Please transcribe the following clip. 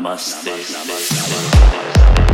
Namaste. Namaste. Namaste.